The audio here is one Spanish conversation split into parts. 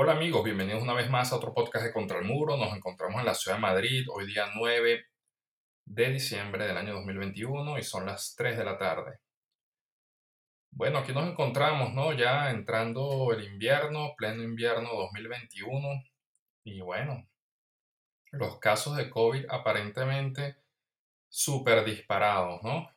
Hola amigos, bienvenidos una vez más a otro podcast de Contra el Muro. Nos encontramos en la ciudad de Madrid, hoy día 9 de diciembre del año 2021 y son las 3 de la tarde. Bueno, aquí nos encontramos, ¿no? Ya entrando el invierno, pleno invierno 2021 y bueno, los casos de COVID aparentemente súper disparados, ¿no?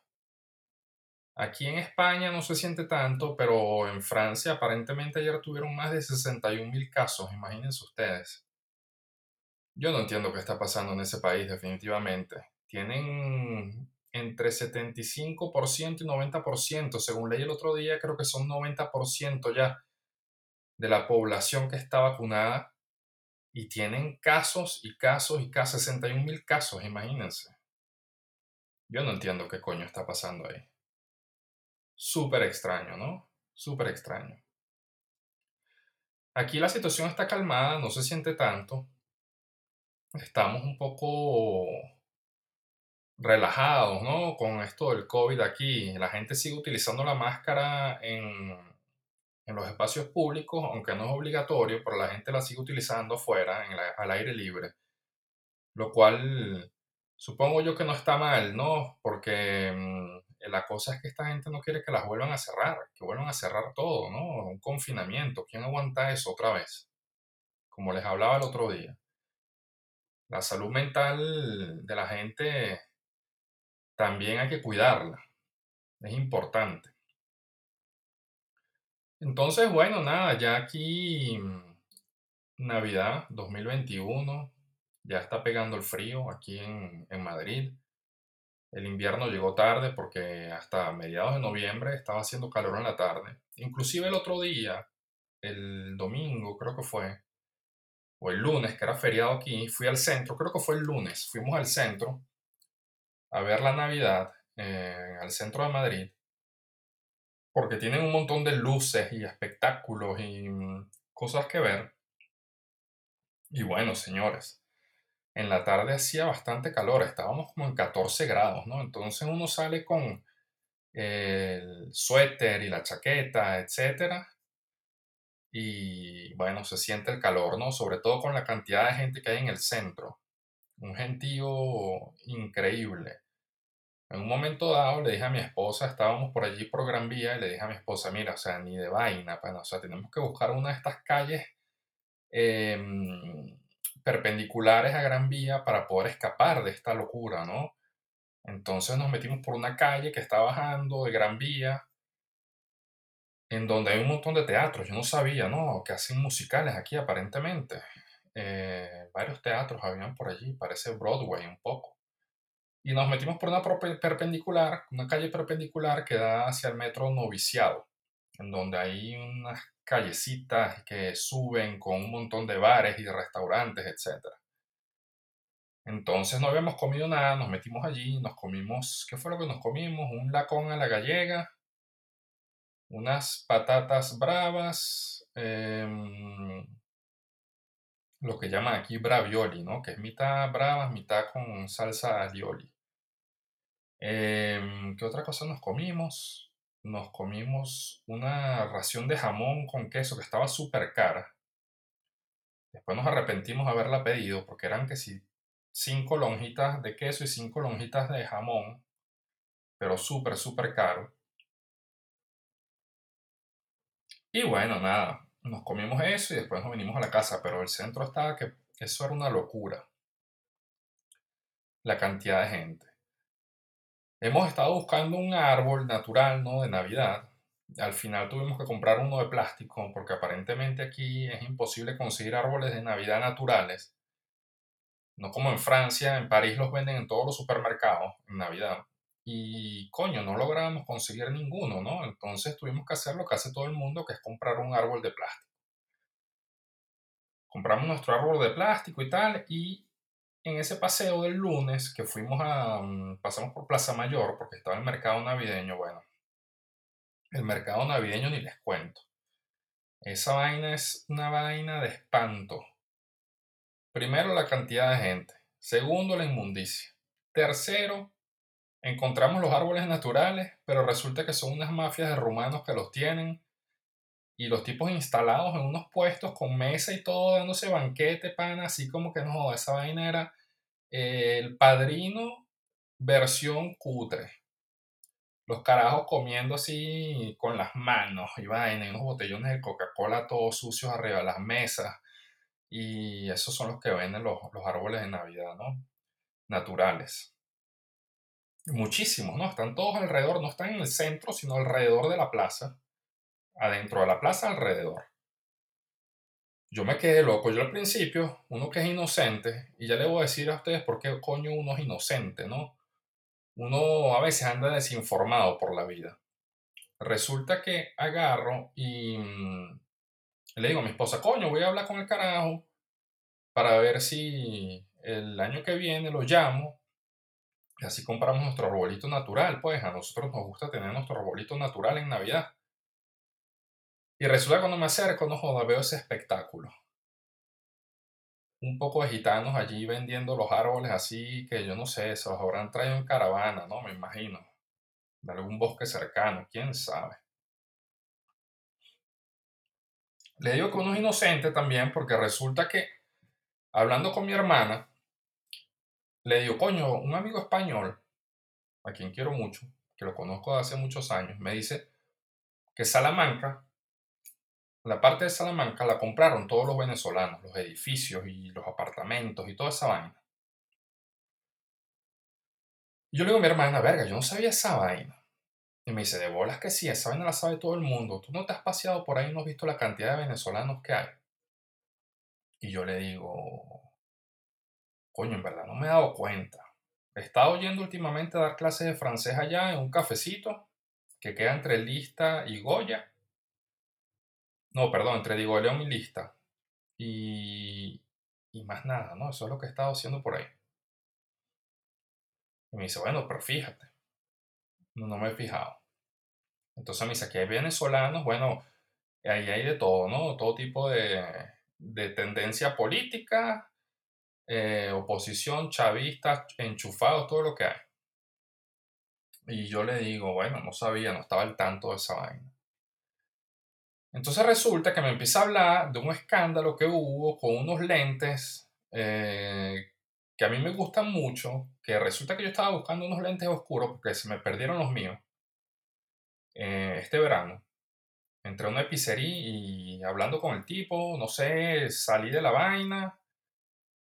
Aquí en España no se siente tanto, pero en Francia aparentemente ayer tuvieron más de 61 mil casos, imagínense ustedes. Yo no entiendo qué está pasando en ese país definitivamente. Tienen entre 75% y 90%, según leí el otro día, creo que son 90% ya de la población que está vacunada y tienen casos y casos y casos, 61 mil casos, imagínense. Yo no entiendo qué coño está pasando ahí súper extraño, ¿no? Súper extraño. Aquí la situación está calmada, no se siente tanto. Estamos un poco relajados, ¿no? Con esto del COVID aquí. La gente sigue utilizando la máscara en, en los espacios públicos, aunque no es obligatorio, pero la gente la sigue utilizando afuera, en al aire libre. Lo cual supongo yo que no está mal, ¿no? Porque mm, la cosa es que esta gente no quiere que las vuelvan a cerrar, que vuelvan a cerrar todo, ¿no? Un confinamiento. ¿Quién aguanta eso otra vez? Como les hablaba el otro día. La salud mental de la gente también hay que cuidarla. Es importante. Entonces, bueno, nada, ya aquí mm, Navidad 2021, ya está pegando el frío aquí en, en Madrid. El invierno llegó tarde porque hasta mediados de noviembre estaba haciendo calor en la tarde. Inclusive el otro día, el domingo creo que fue, o el lunes, que era feriado aquí, fui al centro, creo que fue el lunes, fuimos al centro a ver la Navidad, eh, al centro de Madrid, porque tienen un montón de luces y espectáculos y mm, cosas que ver. Y bueno, señores, en la tarde hacía bastante calor, estábamos como en 14 grados, ¿no? Entonces uno sale con el suéter y la chaqueta, etcétera, y bueno, se siente el calor, ¿no? Sobre todo con la cantidad de gente que hay en el centro. Un gentío increíble. En un momento dado le dije a mi esposa, estábamos por allí por Gran Vía, y le dije a mi esposa, mira, o sea, ni de vaina, pues, o sea, tenemos que buscar una de estas calles em, perpendiculares a Gran Vía para poder escapar de esta locura, ¿no? Entonces nos metimos por una calle que está bajando de Gran Vía, en donde hay un montón de teatros. Yo no sabía, ¿no? Que hacen musicales aquí aparentemente. Eh, varios teatros habían por allí, parece Broadway un poco. Y nos metimos por una perpendicular, una calle perpendicular que da hacia el metro Noviciado, en donde hay unas callecitas que suben con un montón de bares y restaurantes, etc. Entonces no habíamos comido nada, nos metimos allí, nos comimos, ¿qué fue lo que nos comimos? Un lacón a la gallega, unas patatas bravas, em, lo que llaman aquí bravioli, ¿no? Que es mitad bravas, mitad con salsa alioli. Em, ¿Qué otra cosa nos comimos? Nos comimos una ración de jamón con queso que estaba súper cara. Después nos arrepentimos de haberla pedido porque eran que sí, cinco lonjitas de queso y cinco lonjitas de jamón, pero súper, súper caro. Y bueno, nada, nos comimos eso y después nos vinimos a la casa, pero el centro estaba que eso era una locura. La cantidad de gente. Hemos estado buscando un árbol natural, ¿no? De Navidad. Al final tuvimos que comprar uno de plástico porque aparentemente aquí es imposible conseguir árboles de Navidad naturales. No como en Francia, en París los venden en todos los supermercados en Navidad. Y coño, no logramos conseguir ninguno, ¿no? Entonces tuvimos que hacer lo que hace todo el mundo, que es comprar un árbol de plástico. Compramos nuestro árbol de plástico y tal, y en ese paseo del lunes que fuimos a, mm, pasamos por Plaza Mayor porque estaba el mercado navideño, bueno, el mercado navideño ni les cuento. Esa vaina es una vaina de espanto. Primero, la cantidad de gente. Segundo, la inmundicia. Tercero, encontramos los árboles naturales, pero resulta que son unas mafias de rumanos que los tienen y los tipos instalados en unos puestos con mesa y todo, dándose banquete, pana, así como que no, esa vaina era eh, el padrino versión cutre. Los carajos comiendo así con las manos y vaina, unos botellones de Coca-Cola todos sucios arriba de las mesas. Y esos son los que venden los, los árboles de Navidad, ¿no? Naturales. Muchísimos, ¿no? Están todos alrededor, no están en el centro, sino alrededor de la plaza adentro de la plaza alrededor. Yo me quedé loco. Yo al principio, uno que es inocente, y ya le voy a decir a ustedes por qué coño uno es inocente, ¿no? Uno a veces anda desinformado por la vida. Resulta que agarro y mm, le digo a mi esposa, coño, voy a hablar con el carajo para ver si el año que viene lo llamo y así compramos nuestro arbolito natural. Pues a nosotros nos gusta tener nuestro arbolito natural en Navidad. Y resulta cuando me acerco, no joda, veo ese espectáculo. Un poco de gitanos allí vendiendo los árboles así que yo no sé, se los habrán traído en caravana, ¿no? Me imagino. De algún bosque cercano, quién sabe. Le digo que uno es inocente también porque resulta que, hablando con mi hermana, le digo, coño, un amigo español, a quien quiero mucho, que lo conozco de hace muchos años, me dice que Salamanca la parte de Salamanca la compraron todos los venezolanos, los edificios y los apartamentos y toda esa vaina. Yo le digo a mi hermana, verga, yo no sabía esa vaina. Y me dice, de bolas que sí, esa vaina la sabe todo el mundo. Tú no te has paseado por ahí y no has visto la cantidad de venezolanos que hay. Y yo le digo, coño, en verdad no me he dado cuenta. He estado yendo últimamente a dar clases de francés allá en un cafecito que queda entre Lista y Goya. No, perdón, entre Diego León y Lista. Y, y más nada, ¿no? Eso es lo que he estado haciendo por ahí. Y me dice, bueno, pero fíjate. No, no me he fijado. Entonces me dice, aquí hay venezolanos, bueno, ahí hay de todo, ¿no? Todo tipo de, de tendencia política, eh, oposición, chavistas, enchufados, todo lo que hay. Y yo le digo, bueno, no sabía, no estaba al tanto de esa vaina. Entonces resulta que me empieza a hablar de un escándalo que hubo con unos lentes eh, que a mí me gustan mucho, que resulta que yo estaba buscando unos lentes oscuros porque se me perdieron los míos eh, este verano. Entré a una pizzería y hablando con el tipo, no sé, salí de la vaina,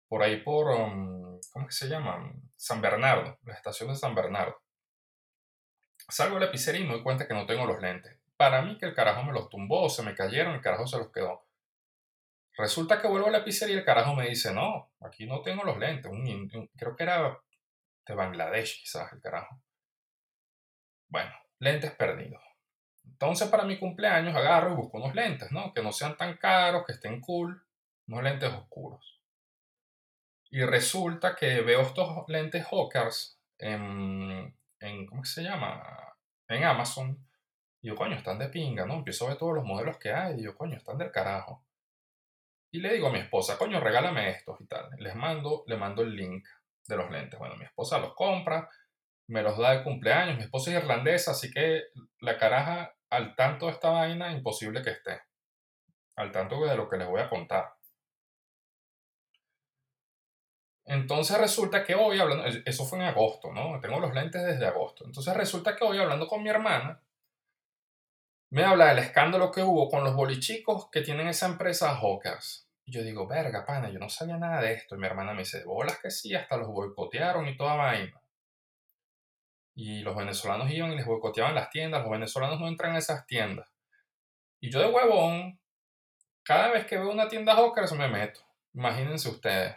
por ahí por, um, ¿cómo que se llama? San Bernardo, la estación de San Bernardo. Salgo de la pizzería y me doy cuenta que no tengo los lentes. Para mí que el carajo me los tumbó, se me cayeron, el carajo se los quedó. Resulta que vuelvo a la pizzería y el carajo me dice, no, aquí no tengo los lentes. creo que era de Bangladesh quizás el carajo. Bueno, lentes perdidos. Entonces para mi cumpleaños agarro y busco unos lentes, ¿no? Que no sean tan caros, que estén cool, unos lentes oscuros. Y resulta que veo estos lentes Hawkers en, en ¿cómo se llama? En Amazon y yo, coño, están de pinga, ¿no? Empiezo a ver todos los modelos que hay. Y yo, coño, están del carajo. Y le digo a mi esposa, coño, regálame estos y tal. Les mando, le mando el link de los lentes. Bueno, mi esposa los compra, me los da de cumpleaños. Mi esposa es irlandesa, así que la caraja al tanto de esta vaina, imposible que esté. Al tanto de lo que les voy a contar. Entonces resulta que hoy hablando, eso fue en agosto, ¿no? Tengo los lentes desde agosto. Entonces resulta que hoy hablando con mi hermana, me habla del escándalo que hubo con los bolichicos que tienen esa empresa Hawkers. Y yo digo, verga, pana, yo no sabía nada de esto. Y mi hermana me dice, bolas que sí, hasta los boicotearon y toda vaina. Y los venezolanos iban y les boicoteaban las tiendas. Los venezolanos no entran en esas tiendas. Y yo de huevón, cada vez que veo una tienda Hawkers me meto. Imagínense ustedes.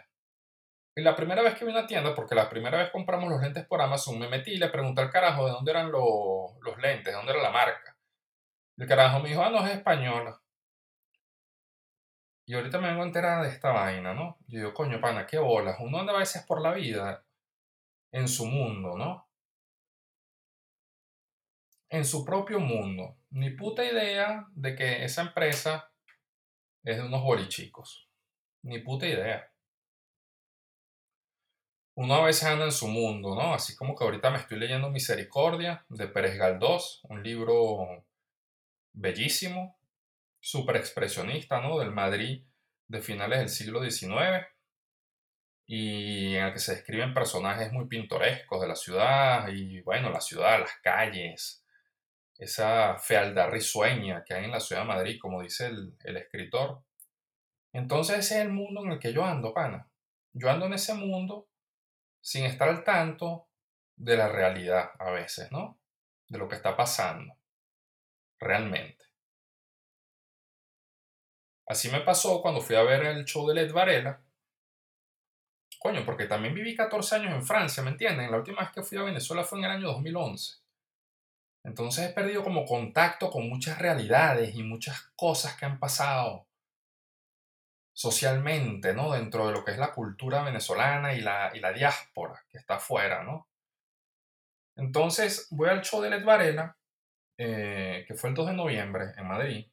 Y la primera vez que vi una tienda, porque la primera vez compramos los lentes por Amazon, me metí y le pregunté al carajo de dónde eran los, los lentes, de dónde era la marca. El carajo me dijo, ah, no, es española. Y ahorita me vengo a enterar de esta vaina, ¿no? Yo digo, coño, pana, qué bolas. Uno anda a veces por la vida en su mundo, ¿no? En su propio mundo. Ni puta idea de que esa empresa es de unos bolichicos. Ni puta idea. Uno a veces anda en su mundo, ¿no? Así como que ahorita me estoy leyendo Misericordia de Pérez Galdós, un libro bellísimo, súper expresionista, ¿no? Del Madrid de finales del siglo XIX y en el que se describen personajes muy pintorescos de la ciudad y bueno, la ciudad, las calles, esa fealdad risueña que hay en la ciudad de Madrid, como dice el, el escritor. Entonces ese es el mundo en el que yo ando, pana. Yo ando en ese mundo sin estar al tanto de la realidad a veces, ¿no? De lo que está pasando realmente. Así me pasó cuando fui a ver el show de Led Varela. Coño, porque también viví 14 años en Francia, ¿me entienden? La última vez que fui a Venezuela fue en el año 2011. Entonces he perdido como contacto con muchas realidades y muchas cosas que han pasado socialmente, ¿no? Dentro de lo que es la cultura venezolana y la, y la diáspora que está afuera, ¿no? Entonces voy al show de Led Varela, eh, que fue el 2 de noviembre en Madrid.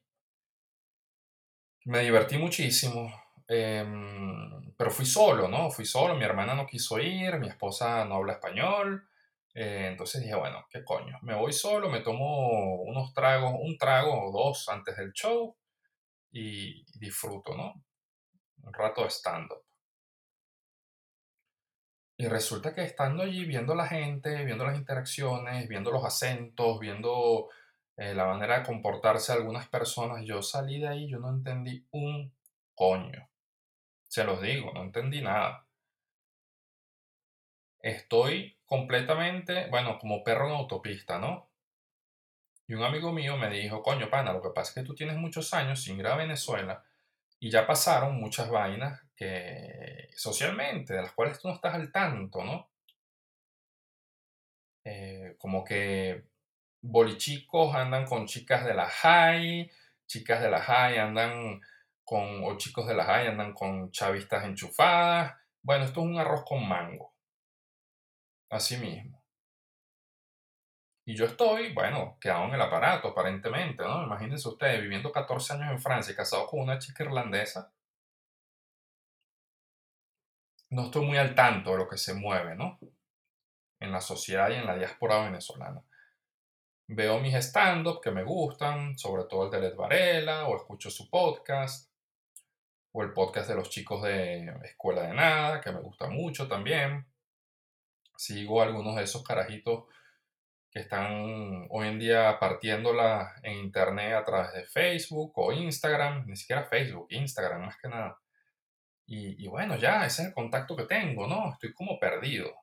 Me divertí muchísimo, em, pero fui solo, ¿no? Fui solo, mi hermana no quiso ir, mi esposa no habla español. Eh, entonces dije, bueno, ¿qué coño? Me voy solo, me tomo unos tragos, un trago o dos antes del show y disfruto, ¿no? Un rato de stand-up. Y resulta que estando allí, viendo la gente, viendo las interacciones, viendo los acentos, viendo eh, la manera de comportarse de algunas personas, yo salí de ahí, yo no entendí un coño. Se los digo, no entendí nada. Estoy completamente, bueno, como perro en autopista, ¿no? Y un amigo mío me dijo, coño, pana, lo que pasa es que tú tienes muchos años sin ir a Venezuela y ya pasaron muchas vainas que socialmente, de las cuales tú no estás al tanto, ¿no? Eh, como que bolichicos andan con chicas de la high, chicas de la high andan con, o chicos de la high andan con chavistas enchufadas. Bueno, esto es un arroz con mango. Así mismo. Y yo estoy, bueno, quedado en el aparato, aparentemente, ¿no? Imagínense ustedes, viviendo 14 años en Francia casado con una chica irlandesa. No estoy muy al tanto de lo que se mueve, ¿no? En la sociedad y en la diáspora venezolana. Veo mis stand-up que me gustan, sobre todo el de Led Varela, o escucho su podcast, o el podcast de los chicos de Escuela de Nada, que me gusta mucho también. Sigo algunos de esos carajitos que están hoy en día partiéndola en internet a través de Facebook o Instagram, ni siquiera Facebook, Instagram más que nada. Y, bueno, ya, ese es el contacto que tengo, ¿no? Estoy como perdido.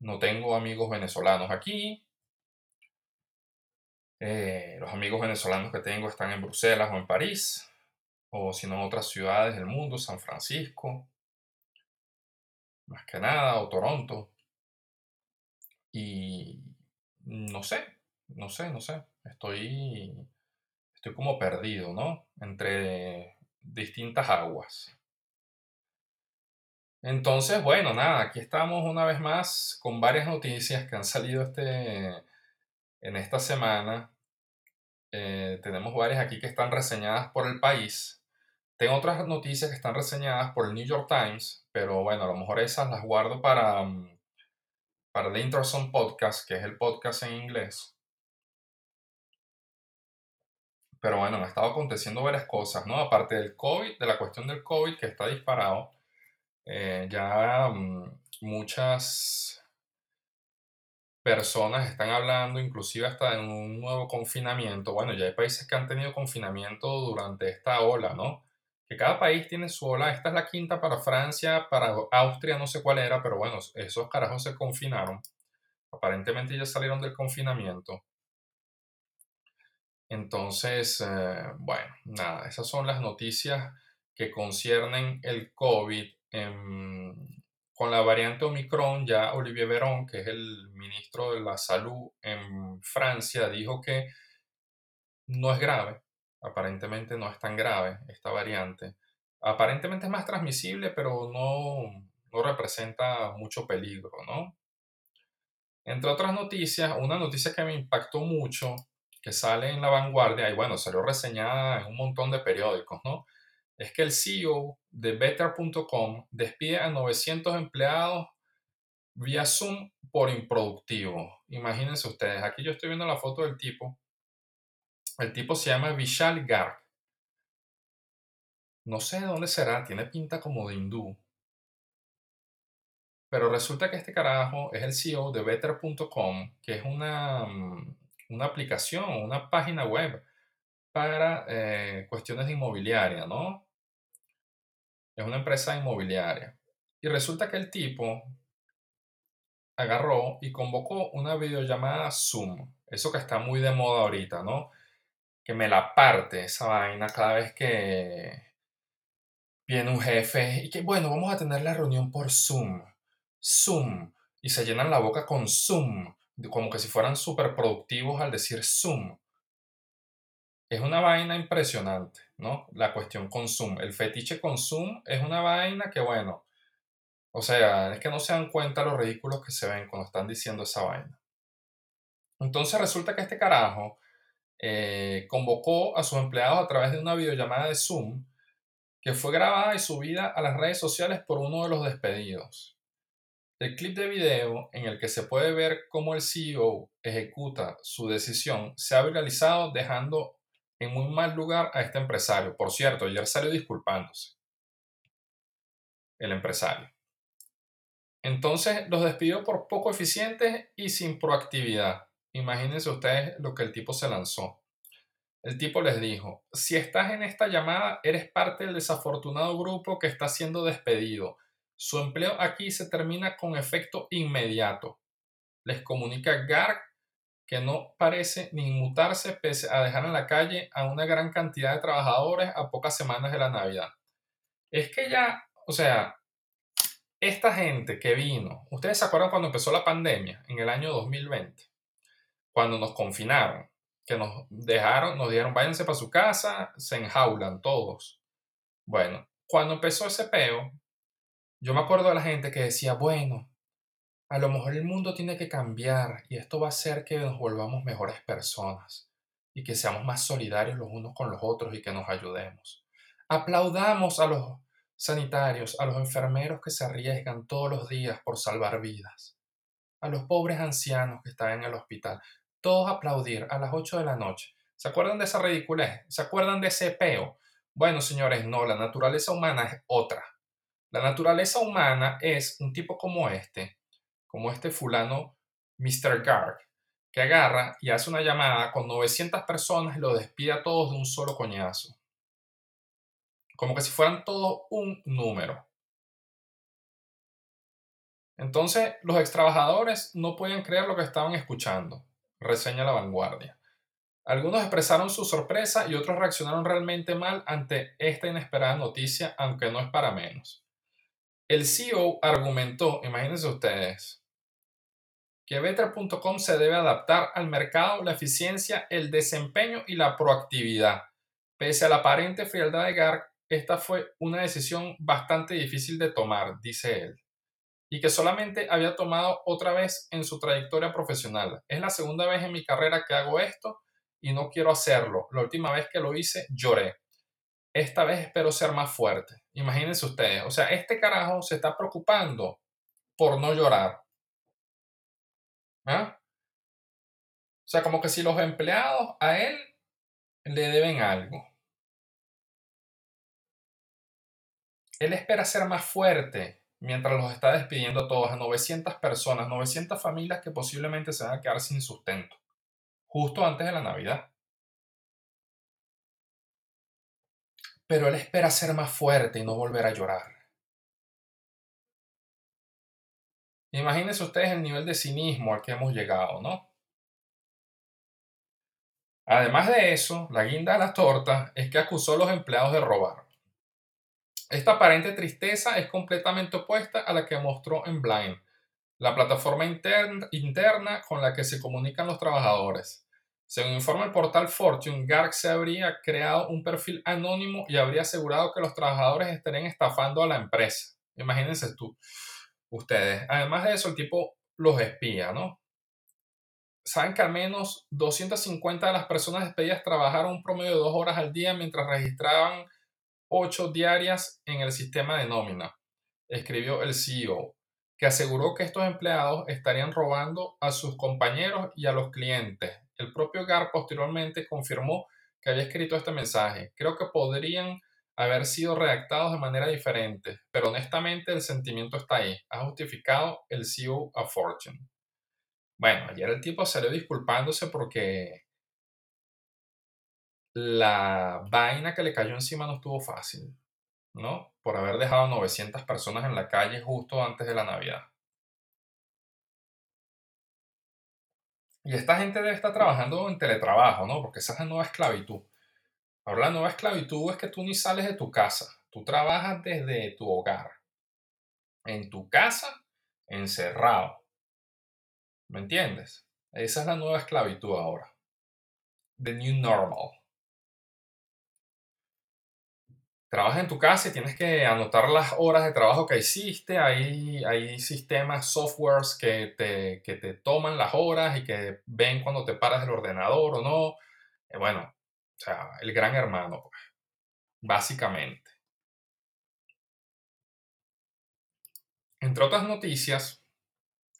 No tengo amigos venezolanos aquí. Eh, los amigos venezolanos que tengo están en Bruselas o en París, o si no en otras ciudades del mundo, San Francisco, más que nada, o Toronto. Y no sé, no sé, no sé. Estoy, estoy como perdido, ¿no? Entre distintas aguas. Entonces, bueno, nada, aquí estamos una vez más con varias noticias que han salido este, en esta semana. Eh, tenemos varias aquí que están reseñadas por el país. Tengo otras noticias que están reseñadas por el New York Times, pero bueno, a lo mejor esas las guardo para, mm, para The Introson Podcast, que es el podcast en inglés. Pero bueno, me estado aconteciendo varias cosas, ¿no? Aparte del COVID, de la cuestión del COVID que está disparado, eh, ya mm, muchas personas están hablando, inclusive hasta en un nuevo confinamiento. Bueno, ya hay países que han tenido confinamiento durante esta ola, ¿no? Que cada país tiene su ola. Esta es la quinta para Francia, para Austria no sé cuál era, pero bueno, esos carajos se confinaron. Aparentemente ya salieron del confinamiento. Entonces, eh, bueno, nada, esas son las noticias que conciernen el COVID. con la variante Omicron, ya Olivier Véran, que es el ministro de la Salud en Francia, dijo que no es grave, aparentemente no es tan grave esta variante. Aparentemente es más transmisible, pero no, no representa mucho peligro, ¿no? Entre otras noticias, una noticia que me impactó mucho, que sale en la vanguardia, y bueno, salió reseñada en un montón de periódicos, ¿no? Es que el CEO de Better.com despide a 900 empleados vía Zoom por improductivo. Imagínense ustedes, aquí yo estoy viendo la foto del tipo El tipo se llama Vishal Garg. No sé de dónde será, tiene pinta como de hindú. Pero resulta que este carajo es el CEO de Better.com, que es una, mm, una aplicación, una página web para eh, cuestiones de inmobiliaria, ¿no? Es una empresa inmobiliaria. Y resulta que el tipo agarró y convocó una videollamada Zoom. Eso que está muy de moda ahorita, ¿no? Que me la parte esa vaina cada vez que viene un jefe y que, bueno, vamos a tener la reunión por Zoom. Zoom. Y se llenan la boca con Zoom, como que si fueran súper productivos al decir Zoom. Es una vaina impresionante, ¿no? La cuestión con Zoom. El fetiche con Zoom es una vaina que, bueno, o sea, es que no se dan cuenta los ridículos que se ven cuando están diciendo esa vaina. Entonces resulta que este carajo eh, convocó a sus empleados a través de una videollamada de Zoom que fue grabada y subida a las redes sociales por uno de los despedidos. El clip de video en el que se puede ver cómo el CEO ejecuta su decisión se ha viralizado dejando en muy mal lugar a este empresario. Por cierto, ayer salió disculpándose. El empresario. Entonces los despidió por poco eficientes y sin proactividad. Imagínense ustedes lo que el tipo se lanzó. El tipo les dijo, si estás en esta llamada, eres parte del desafortunado grupo que está siendo despedido. Su empleo aquí se termina con efecto inmediato. Les comunica Garg que no parece ni inmutarse pese a dejar en la calle a una gran cantidad de trabajadores a pocas semanas de la Navidad. Es que ya, o sea, esta gente que vino, ¿ustedes se acuerdan cuando empezó la pandemia en el año 2020? Cuando nos confinaron que nos dejaron, nos dijeron váyanse para su casa, se enjaulan todos. Bueno, cuando empezó ese peo, yo me acuerdo de la gente que decía, bueno, a lo mejor el mundo tiene que cambiar y esto va a hacer que nos volvamos mejores personas y que seamos más solidarios los unos con los otros y que nos ayudemos. Aplaudamos a los sanitarios, a los enfermeros que se arriesgan todos los días por salvar vidas, a los pobres ancianos que están en el hospital todos aplaudir a las 8 de la noche. ¿Se acuerdan de esa ridiculez? ¿Se acuerdan de ese peo? Bueno, señores, no, la naturaleza humana es otra. La naturaleza humana es un tipo como este, como este fulano Mr. Garg, que agarra y hace una llamada con 900 personas y lo despide a todos de un solo coñazo. Como que si fueran todos un número. Entonces, los extrabajadores no pueden creer lo que estaban escuchando reseña La Vanguardia. Algunos expresaron su sorpresa y otros reaccionaron realmente mal ante esta inesperada noticia, aunque no es para menos. El CEO argumentó, imagínense ustedes, que Better.com se debe adaptar al mercado, la eficiencia, el desempeño y la proactividad. Pese a la aparente frialdad de Garg, esta fue una decisión bastante difícil de tomar, dice él y que solamente había tomado otra vez en su trayectoria profesional. Es la segunda vez en mi carrera que hago esto y no quiero hacerlo. La última vez que lo hice lloré. Esta vez espero ser más fuerte. Imagínense ustedes, o sea, este carajo se está preocupando por no llorar. ¿Ah? O sea, como que si los empleados a él le deben algo. Él espera ser más fuerte mientras los está despidiendo a todos, a 900 personas, 900 familias que posiblemente se van a quedar sin sustento, justo antes de la Navidad. Pero él espera ser más fuerte y no volver a llorar. Imagínense ustedes el nivel de cinismo al que hemos llegado, ¿no? Además de eso, la guinda de la torta es que acusó a los empleados de robar. Esta aparente tristeza es completamente opuesta a la que mostró en Blind, la plataforma interna, con la que se comunican los trabajadores. Según informa el portal Fortune, Garg se habría creado un perfil anónimo y habría asegurado que los trabajadores estarían estafando a la empresa. Imagínense tú, ustedes. Además de eso, el tipo los espía, ¿no? Saben que al menos 250 de las personas despedidas trabajaron un promedio de dos horas al día mientras registraban 8 diarias en el sistema de nómina, escribió el CEO, que aseguró que estos empleados estarían robando a sus compañeros y a los clientes. el propio Gar posteriormente confirmó que había escrito este mensaje. Creo que podrían haber sido redactados de manera diferente, pero honestamente el sentimiento está ahí. Ha justificado el CEO a Fortune. Bueno, ayer el tipo salió disculpándose porque la vaina que le cayó encima no estuvo fácil, ¿no? Por haber dejado 900 personas en la calle justo antes de la Navidad. Y esta gente debe estar trabajando en teletrabajo, ¿no? Porque esa es la nueva esclavitud. Ahora la nueva esclavitud es que tú ni sales de tu casa, tú trabajas desde tu hogar, en tu casa, encerrado. ¿Me entiendes? Esa es la nueva esclavitud ahora. The new normal. Trabajas en tu casa y tienes que anotar las horas de trabajo que hiciste. Hay, hay sistemas, softwares que te, que te toman las horas y que ven cuando te paras del ordenador o no. Eh, bueno, o sea, el gran hermano, pues, básicamente. Entre otras noticias,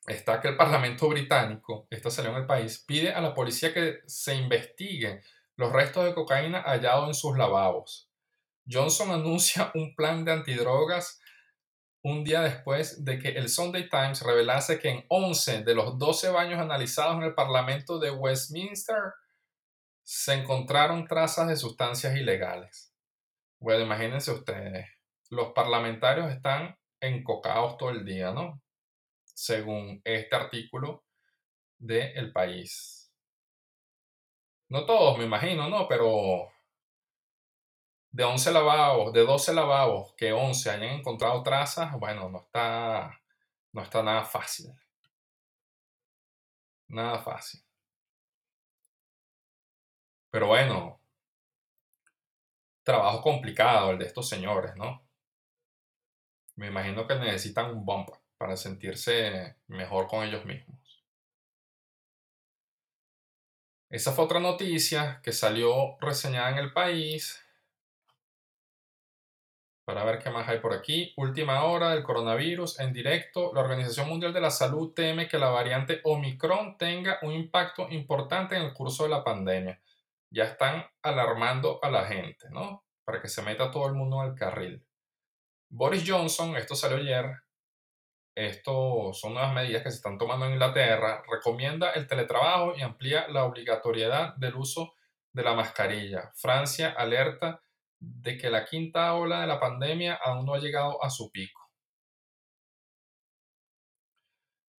está que el Parlamento británico, esta salió en el país, pide a la policía que se investigue los restos de cocaína hallados en sus lavabos. Johnson anuncia un plan de antidrogas un día después de que el Sunday Times revelase que en 11 de los 12 baños analizados en el Parlamento de Westminster se encontraron trazas de sustancias ilegales. Bueno, imagínense ustedes, los parlamentarios están encocados todo el día, ¿no? Según este artículo de El País. No todos, me imagino, ¿no? Pero de 11 lavabos, de 12 lavabos, que 11 hayan encontrado trazas, bueno, no está, no está nada fácil. Nada fácil. Pero bueno, trabajo complicado el de estos señores, ¿no? Me imagino que necesitan un bump para sentirse mejor con ellos mismos. Esa fue otra noticia que salió reseñada en el país. Para ver qué más hay por aquí. Última hora del coronavirus en directo. La Organización Mundial de la Salud teme que la variante Omicron tenga un impacto importante en el curso de la pandemia ya están alarmando a la gente, ¿no? Para que se meta todo el mundo el carril. Boris Johnson, esto salió ayer, esto son nuevas medidas que se están tomando en Inglaterra, recomienda el teletrabajo y amplía la obligatoriedad del uso de la mascarilla. Francia alerta de que la quinta ola de la pandemia aún no ha llegado a su pico.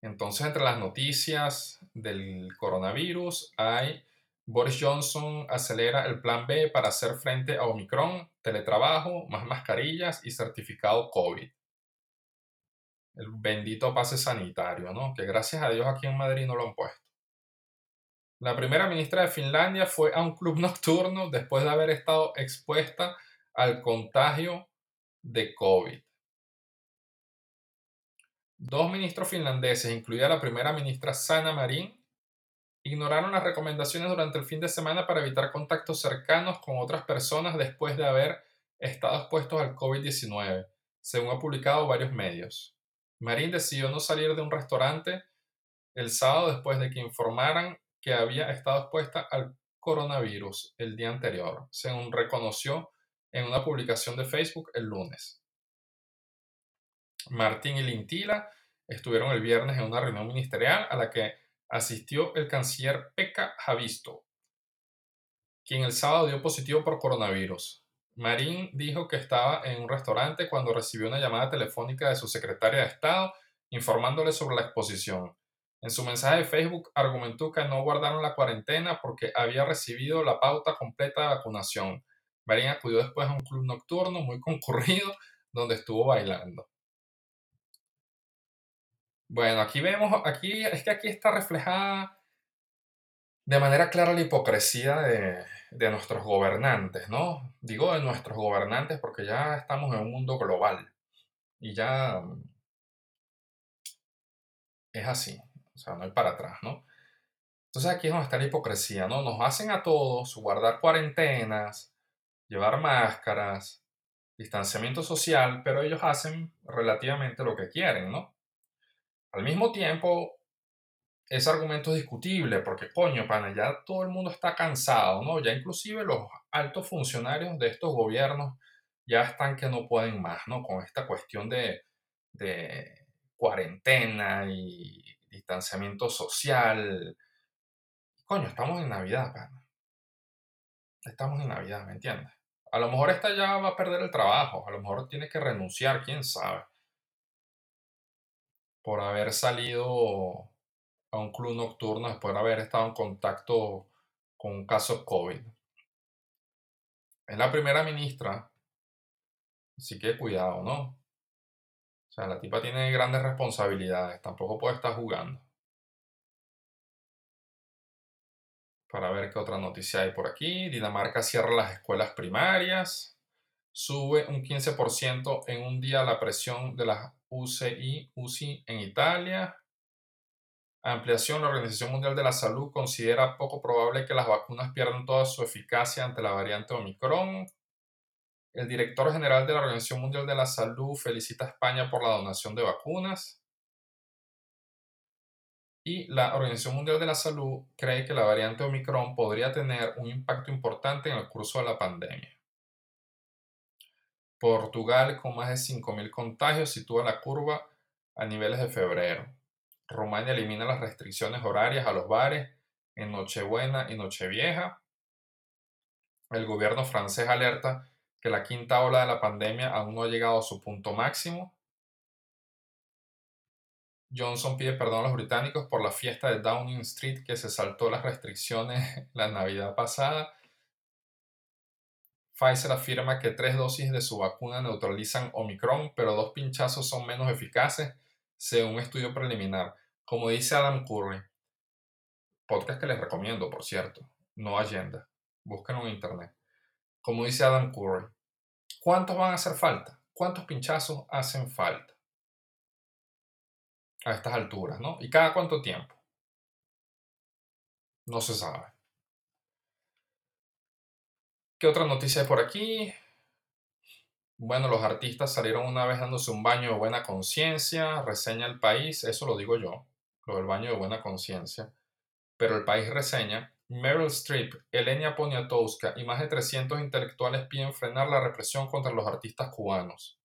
Entonces, entre las noticias del coronavirus hay Boris Johnson acelera el plan B para hacer frente a Omicron, teletrabajo, más mascarillas y certificado COVID. El bendito pase sanitario, ¿no? Que gracias a Dios aquí en Madrid no lo han puesto. La primera ministra de Finlandia fue a un club nocturno después de haber estado expuesta al contagio de COVID. Dos ministros finlandeses, incluida la primera ministra Sanna Marin, ignoraron las recomendaciones durante el fin de semana para evitar contactos cercanos con otras personas después de haber estado expuestos al COVID-19, según ha publicado varios medios. Marín decidió no salir de un restaurante el sábado después de que informaran que había estado expuesta al coronavirus el día anterior, según reconoció en una publicación de Facebook el lunes. Martín y Lintila estuvieron el viernes en una reunión ministerial a la que asistió el canciller Pekka Javisto, quien el sábado dio positivo por coronavirus. Marín dijo que estaba en un restaurante cuando recibió una llamada telefónica de su secretaria de Estado informándole sobre la exposición. En su mensaje de Facebook argumentó que no guardaron la cuarentena porque había recibido la pauta completa de vacunación. Marín acudió después a un club nocturno muy concurrido donde estuvo bailando. Bueno, aquí vemos, aquí es que aquí está reflejada de manera clara la hipocresía de, de nuestros gobernantes, ¿no? Digo de nuestros gobernantes porque ya estamos en un mundo global y ya es así, o sea, no hay para atrás, ¿no? Entonces aquí es donde está la hipocresía, ¿no? Nos hacen a todos guardar cuarentenas, llevar máscaras, distanciamiento social, pero ellos hacen relativamente lo que quieren, ¿no? Al mismo tiempo, ese argumento es discutible porque, coño, pana, ya todo el mundo está cansado, ¿no? Ya inclusive los altos funcionarios de estos gobiernos ya están que no pueden más, ¿no? Con esta cuestión de, de cuarentena y distanciamiento social. Coño, estamos en Navidad, pana. Estamos en Navidad, ¿me entiendes? A lo mejor esta ya va a perder el trabajo, a lo mejor tiene que renunciar, quién sabe, por haber salido a un club nocturno después de haber estado en contacto con un caso COVID. Es la primera ministra, así que cuidado, ¿no? O sea, la tipa tiene grandes responsabilidades, tampoco puede estar jugando. Para ver qué otra noticia hay por aquí. Dinamarca cierra las escuelas primarias. Sube un 15% en un día la presión de las UCI, UCI en Italia. Ampliación, la Organización Mundial de la Salud considera poco probable que las vacunas pierdan toda su eficacia ante la variante Omicron. El director general de la Organización Mundial de la Salud felicita a España por la donación de vacunas. Y la Organización Mundial de la Salud cree que la variante Omicron podría tener un impacto importante en el curso de la pandemia. Portugal, con más de 5.000 contagios, sitúa la curva a niveles de febrero. Rumania elimina las restricciones horarias a los bares en Nochebuena y Nochevieja. El gobierno francés alerta que la quinta ola de la pandemia aún no ha llegado a su punto máximo. Johnson pide perdón a los británicos por la fiesta de Downing Street que se saltó las restricciones la Navidad pasada. Pfizer afirma que tres dosis de su vacuna neutralizan Omicron, pero dos pinchazos son menos eficaces según un estudio preliminar. Como dice Adam Curry, podcast que les recomiendo, por cierto, no agenda, búsquenlo en internet. Como dice Adam Curry, ¿cuántos van a hacer falta? ¿Cuántos pinchazos hacen falta? A estas alturas, ¿no? ¿Y cada cuánto tiempo? No se sabe. ¿Qué otra noticia hay por aquí? Bueno, los artistas salieron una vez dándose un baño de buena conciencia, reseña el país, eso lo digo yo, lo del baño de buena conciencia. Pero el país reseña, Meryl Streep, Elenia Poniatowska y más de 300 intelectuales piden frenar la represión contra los artistas cubanos.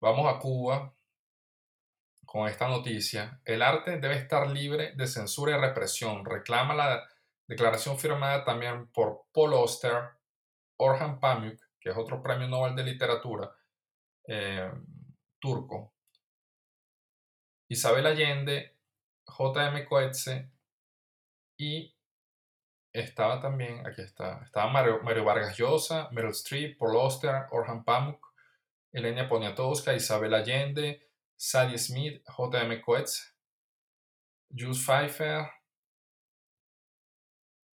Vamos a Cuba con esta noticia. El arte debe estar libre de censura y represión, reclama la declaración firmada también por Paul Auster, Orhan Pamuk, que es otro premio Nobel de literatura eh, turco, Isabel Allende, J.M. Coetze y estaba también, aquí está, estaba Mario, Vargas Llosa, Meryl Streep, Paul Auster, Orhan Pamuk, Elena Poniatowska, Isabel Allende, Sadie Smith, J.M. Coetze, Jules Pfeiffer,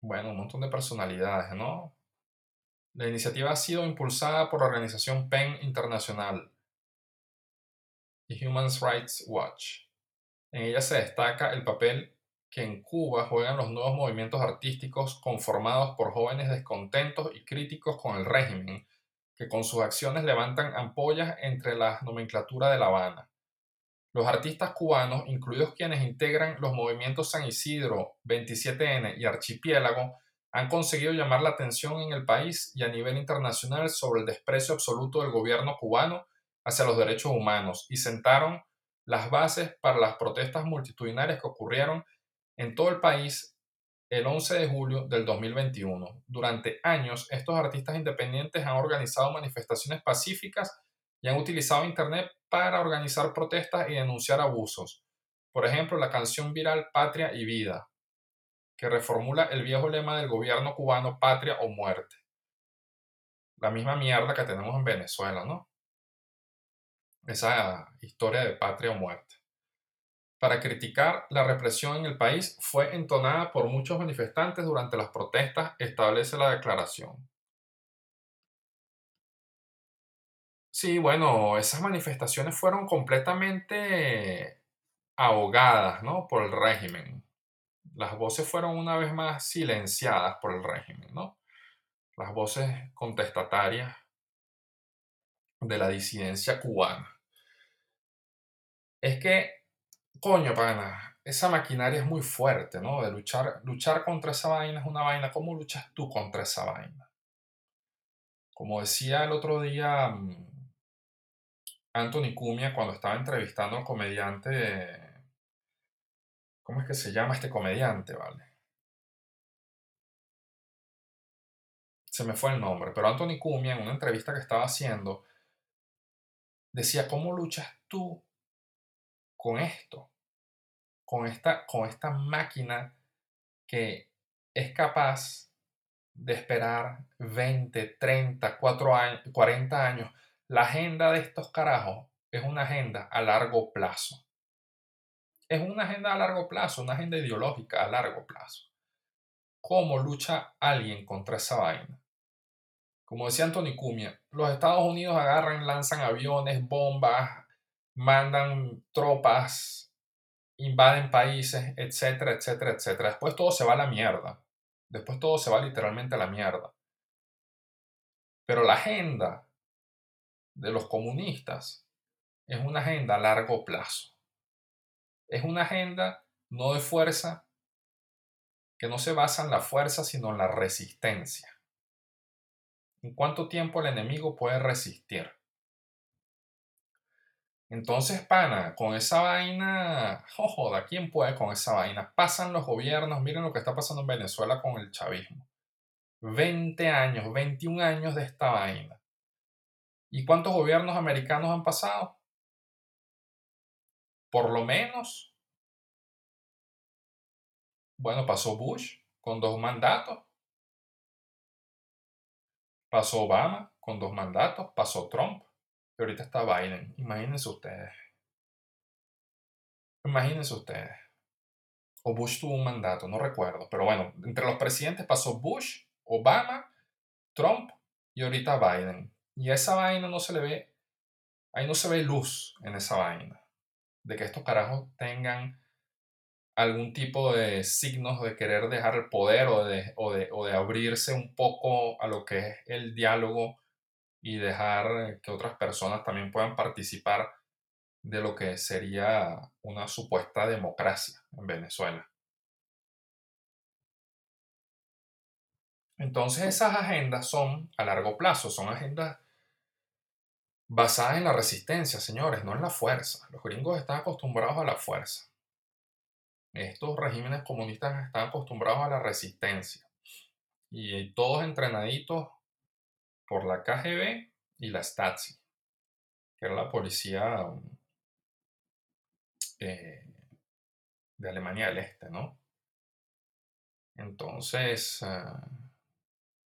bueno, un montón de personalidades, ¿no? La iniciativa ha sido impulsada por la organización PEN Internacional y Human Rights Watch. En ella se destaca el papel que en Cuba juegan los nuevos movimientos artísticos conformados por jóvenes descontentos y críticos con el régimen, que con sus acciones levantan ampollas entre la nomenclatura de La Habana. Los artistas cubanos, incluidos quienes integran los movimientos San Isidro, 27N y Archipiélago, han conseguido llamar la atención en el país y a nivel internacional sobre el desprecio absoluto del gobierno cubano hacia los derechos humanos y sentaron las bases para las protestas multitudinarias que ocurrieron en todo el país el 11 de julio del 2021. Durante años, estos artistas independientes han organizado manifestaciones pacíficas y han utilizado Internet para organizar protestas y denunciar abusos. Por ejemplo, la canción viral Patria y Vida, que reformula el viejo lema del gobierno cubano Patria o Muerte. La misma mierda que tenemos en Venezuela, ¿no? Esa historia de patria o muerte. Para criticar la represión en el país fue entonada por muchos manifestantes durante las protestas, establece la declaración. Sí, bueno, esas manifestaciones fueron completamente ahogadas ¿no? por el régimen. Las voces fueron una vez más silenciadas por el régimen, ¿no? Las voces contestatarias de la disidencia cubana. Es que, coño, pana, esa maquinaria es muy fuerte, ¿no? De luchar, luchar contra esa vaina es una vaina. ¿Cómo luchas tú contra esa vaina? Como decía el otro día mm, Anthony Cumia cuando estaba entrevistando al comediante, ¿cómo es que se llama este comediante, vale? Se me fue el nombre, pero Anthony Cumia en una entrevista que estaba haciendo decía, ¿cómo luchas tú con esto? Con esta, con esta máquina que es capaz de esperar 20, 30, 4 años, 40 años. La agenda de estos carajos es una agenda a largo plazo. Es una agenda a largo plazo, una agenda ideológica a largo plazo. ¿Cómo lucha alguien contra esa vaina? Como decía Anthony Cumia, los Estados Unidos agarran, lanzan aviones, bombas, mandan tropas, invaden países, etcétera, etcétera, etcétera. Después todo se va a la mierda. Después todo se va literalmente a la mierda. Pero la agenda de los comunistas es una agenda a largo plazo. Es una agenda no de fuerza, que no se basa en la fuerza, sino en la resistencia. ¿En cuánto tiempo el enemigo puede resistir? Entonces, pana, con esa vaina, joda, ¿quién puede con esa vaina? Pasan los gobiernos, miren lo que está pasando en Venezuela con el chavismo. 20 años, 21 años de esta vaina. ¿Y cuántos gobiernos americanos han pasado? Por lo menos. Bueno, pasó Bush con dos mandatos. Pasó Obama con dos mandatos. Pasó Trump. Y ahorita está Biden. Imagínense ustedes. Imagínense ustedes. O Bush tuvo un mandato, no recuerdo. Pero bueno, entre los presidentes pasó Bush, Obama, Trump y ahorita Biden. Y a esa vaina no se le ve, ahí no se ve luz en esa vaina. De que estos carajos tengan algún tipo de signos de querer dejar el poder o de, o de, o de abrirse un poco a lo que es el diálogo y dejar que otras personas también puedan participar de lo que sería una supuesta democracia en Venezuela. Entonces esas agendas son a largo plazo, son agendas basadas en la resistencia, señores, no en la fuerza. Los gringos están acostumbrados a la fuerza. Estos regímenes comunistas están acostumbrados a la resistencia. Y todos entrenaditos por la KGB y la Stasi, que era la policía eh, de Alemania del Este, ¿no? Entonces ah,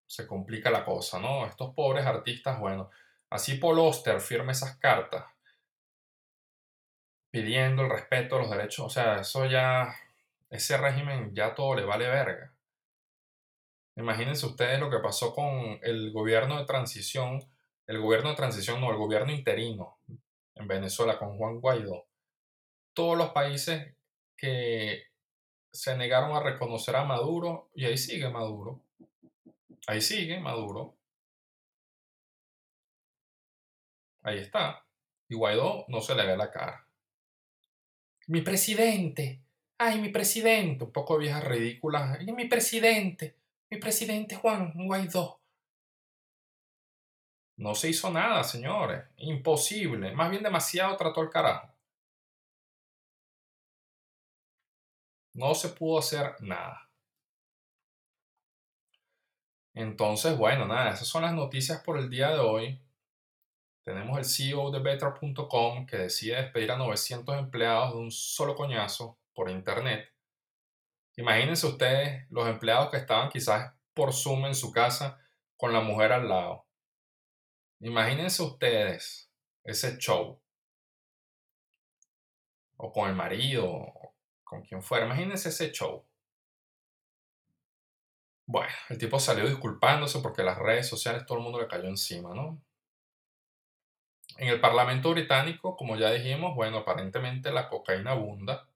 se complica la cosa, ¿no? Estos pobres artistas, bueno, así Paul firma esas cartas pidiendo el respeto a los derechos, o sea, eso ya, ese régimen ya todo le vale verga. Imagínense ustedes lo que pasó con el gobierno de transición, el gobierno de transición, no, el gobierno interino en Venezuela con Juan Guaidó. Todos los países que se negaron a reconocer a Maduro y ahí sigue Maduro. Ahí sigue Maduro. Ahí está. Y Guaidó no se le ve la cara. Mi presidente. Ay, mi presidente. Un poco viejas ridículas. Mi presidente mi presidente Juan Guaidó. No se hizo nada, señores. Imposible. Más bien demasiado trató el carajo. No se pudo hacer nada. Entonces, bueno, nada, esas son las noticias por el día de hoy. Tenemos el CEO de Better.com que decide despedir a 900 empleados de un solo coñazo por internet Imagínense ustedes los empleados que estaban quizás por Zoom en su casa con la mujer al lado. Imagínense ustedes ese show. O con el marido, con quien fuera. Imagínense ese show. Bueno, el tipo salió disculpándose porque las redes sociales todo el mundo le cayó encima, ¿no? En el Parlamento británico, como ya dijimos, bueno, aparentemente la cocaína abunda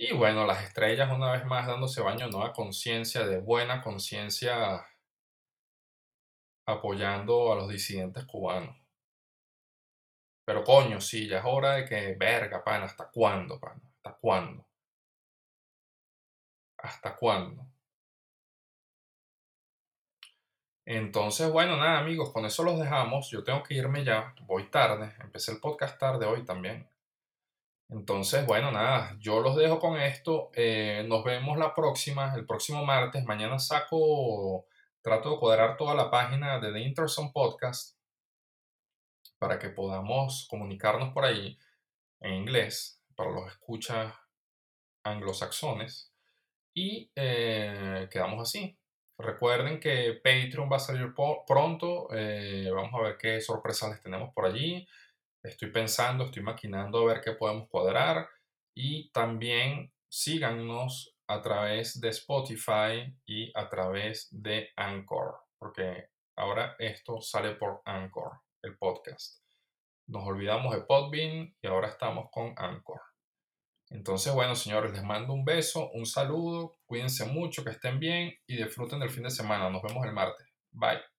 y bueno, las estrellas una vez más dándose baño nueva conciencia, de buena conciencia, apoyando a los disidentes cubanos. Pero coño, sí, ya es hora de que, verga, pana, ¿hasta cuándo, pana? ¿Hasta cuándo? ¿Hasta cuándo? Entonces, bueno, nada, amigos, con eso los dejamos. Yo tengo que irme ya. Voy tarde. Empecé el podcast tarde hoy también. Entonces, bueno, nada, yo los dejo con esto. Eh, nos vemos la próxima, el próximo martes. Mañana saco, trato de cuadrar toda la página de The Interson Podcast para que podamos comunicarnos por ahí en inglés para los escuchas anglosaxones. Y eh, quedamos así. Recuerden que Patreon va a salir pronto. Eh, vamos a ver qué sorpresas les tenemos por allí. Estoy pensando, estoy maquinando a ver qué podemos cuadrar. Y también síganos a través de Spotify y a través de Anchor, porque ahora esto sale por Anchor, el podcast. Nos olvidamos de Podbean y ahora estamos con Anchor. Entonces, bueno, señores, les mando un beso, un saludo, cuídense mucho, que estén bien y disfruten del fin de semana. Nos vemos el martes. Bye.